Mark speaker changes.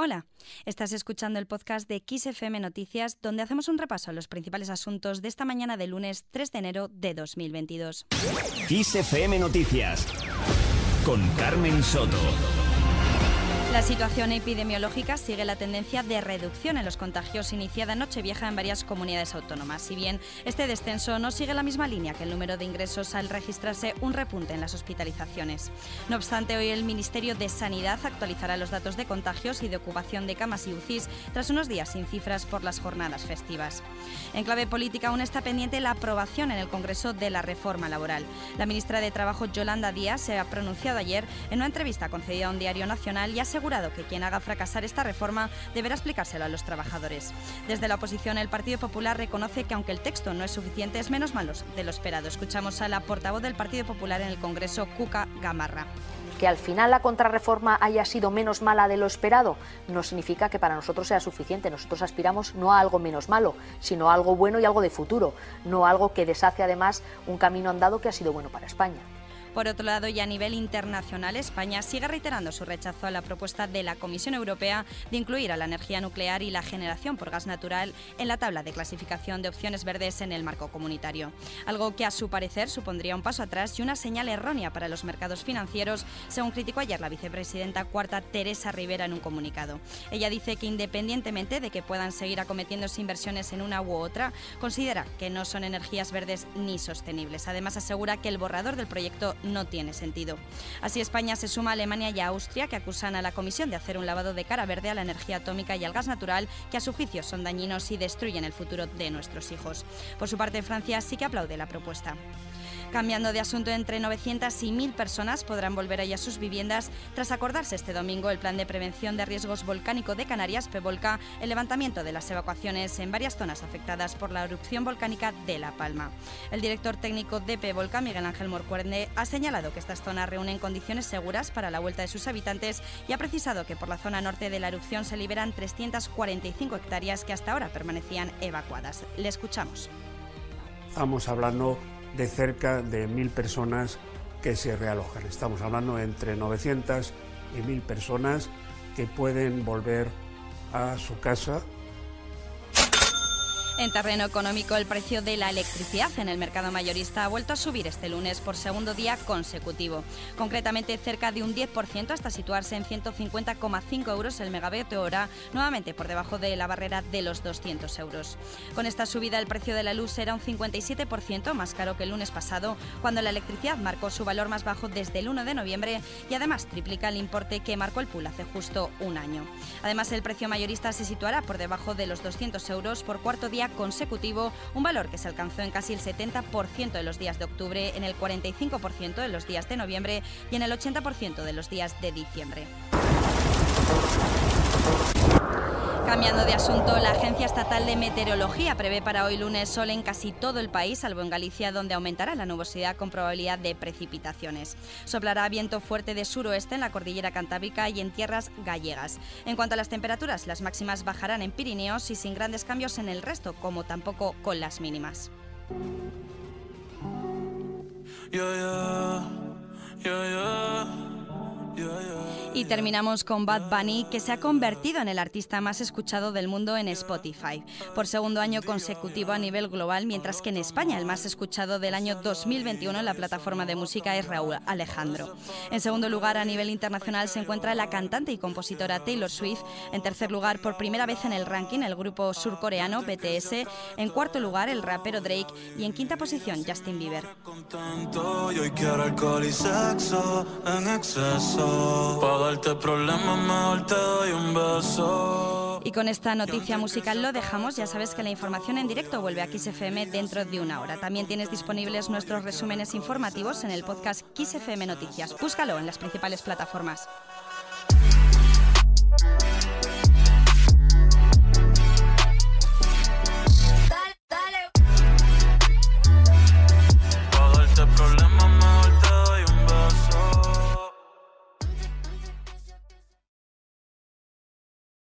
Speaker 1: Hola, estás escuchando el podcast de XFM Noticias, donde hacemos un repaso a los principales asuntos de esta mañana de lunes 3 de enero de 2022.
Speaker 2: XFM Noticias con Carmen Soto.
Speaker 1: La situación epidemiológica sigue la tendencia de reducción en los contagios iniciada en Nochevieja en varias comunidades autónomas. Si bien este descenso no sigue la misma línea que el número de ingresos al registrarse un repunte en las hospitalizaciones. No obstante, hoy el Ministerio de Sanidad actualizará los datos de contagios y de ocupación de camas y UCIs tras unos días sin cifras por las jornadas festivas. En clave política aún está pendiente la aprobación en el Congreso de la reforma laboral. La ministra de Trabajo Yolanda Díaz se ha pronunciado ayer en una entrevista concedida a un diario nacional y ha asegurado que quien haga fracasar esta reforma deberá explicárselo a los trabajadores. Desde la oposición, el Partido Popular reconoce que aunque el texto no es suficiente, es menos malo de lo esperado. Escuchamos a la portavoz del Partido Popular en el Congreso, Cuca Gamarra
Speaker 3: que al final la contrarreforma haya sido menos mala de lo esperado no significa que para nosotros sea suficiente. Nosotros aspiramos no a algo menos malo, sino a algo bueno y algo de futuro, no a algo que deshace además un camino andado que ha sido bueno para España.
Speaker 1: Por otro lado, y a nivel internacional, España sigue reiterando su rechazo a la propuesta de la Comisión Europea de incluir a la energía nuclear y la generación por gas natural en la tabla de clasificación de opciones verdes en el marco comunitario. Algo que, a su parecer, supondría un paso atrás y una señal errónea para los mercados financieros, según criticó ayer la vicepresidenta cuarta Teresa Rivera en un comunicado. Ella dice que, independientemente de que puedan seguir acometiéndose inversiones en una u otra, considera que no son energías verdes ni sostenibles. Además, asegura que el borrador del proyecto no tiene sentido. Así España se suma a Alemania y a Austria que acusan a la Comisión de hacer un lavado de cara verde a la energía atómica y al gas natural que a su juicio son dañinos y destruyen el futuro de nuestros hijos. Por su parte Francia sí que aplaude la propuesta. Cambiando de asunto, entre 900 y 1.000 personas podrán volver allá a sus viviendas tras acordarse este domingo el plan de prevención de riesgos volcánico de Canarias, PEVOLCA, el levantamiento de las evacuaciones en varias zonas afectadas por la erupción volcánica de La Palma. El director técnico de PEVOLCA, Miguel Ángel Morcuerde, ha señalado que estas zonas reúnen condiciones seguras para la vuelta de sus habitantes y ha precisado que por la zona norte de la erupción se liberan 345 hectáreas que hasta ahora permanecían evacuadas. Le escuchamos.
Speaker 4: Estamos hablando de cerca de mil personas que se realojan. Estamos hablando entre 900 y mil personas que pueden volver a su casa
Speaker 1: en terreno económico, el precio de la electricidad en el mercado mayorista ha vuelto a subir este lunes por segundo día consecutivo. Concretamente, cerca de un 10% hasta situarse en 150,5 euros el megavatio hora, nuevamente por debajo de la barrera de los 200 euros. Con esta subida, el precio de la luz era un 57% más caro que el lunes pasado, cuando la electricidad marcó su valor más bajo desde el 1 de noviembre y además triplica el importe que marcó el pool hace justo un año. Además, el precio mayorista se situará por debajo de los 200 euros por cuarto día consecutivo, un valor que se alcanzó en casi el 70% de los días de octubre, en el 45% de los días de noviembre y en el 80% de los días de diciembre. Cambiando de asunto, la Agencia Estatal de Meteorología prevé para hoy lunes sol en casi todo el país, salvo en Galicia, donde aumentará la nubosidad con probabilidad de precipitaciones. Soplará viento fuerte de suroeste en la cordillera cantábrica y en tierras gallegas. En cuanto a las temperaturas, las máximas bajarán en Pirineos y sin grandes cambios en el resto, como tampoco con las mínimas. Y terminamos con Bad Bunny, que se ha convertido en el artista más escuchado del mundo en Spotify, por segundo año consecutivo a nivel global, mientras que en España el más escuchado del año 2021 en la plataforma de música es Raúl Alejandro. En segundo lugar, a nivel internacional se encuentra la cantante y compositora Taylor Swift, en tercer lugar, por primera vez en el ranking, el grupo surcoreano BTS, en cuarto lugar, el rapero Drake y en quinta posición, Justin Bieber. Y con esta noticia musical lo dejamos. Ya sabes que la información en directo vuelve a XFM dentro de una hora. También tienes disponibles nuestros resúmenes informativos en el podcast XFM Noticias. Búscalo en las principales plataformas.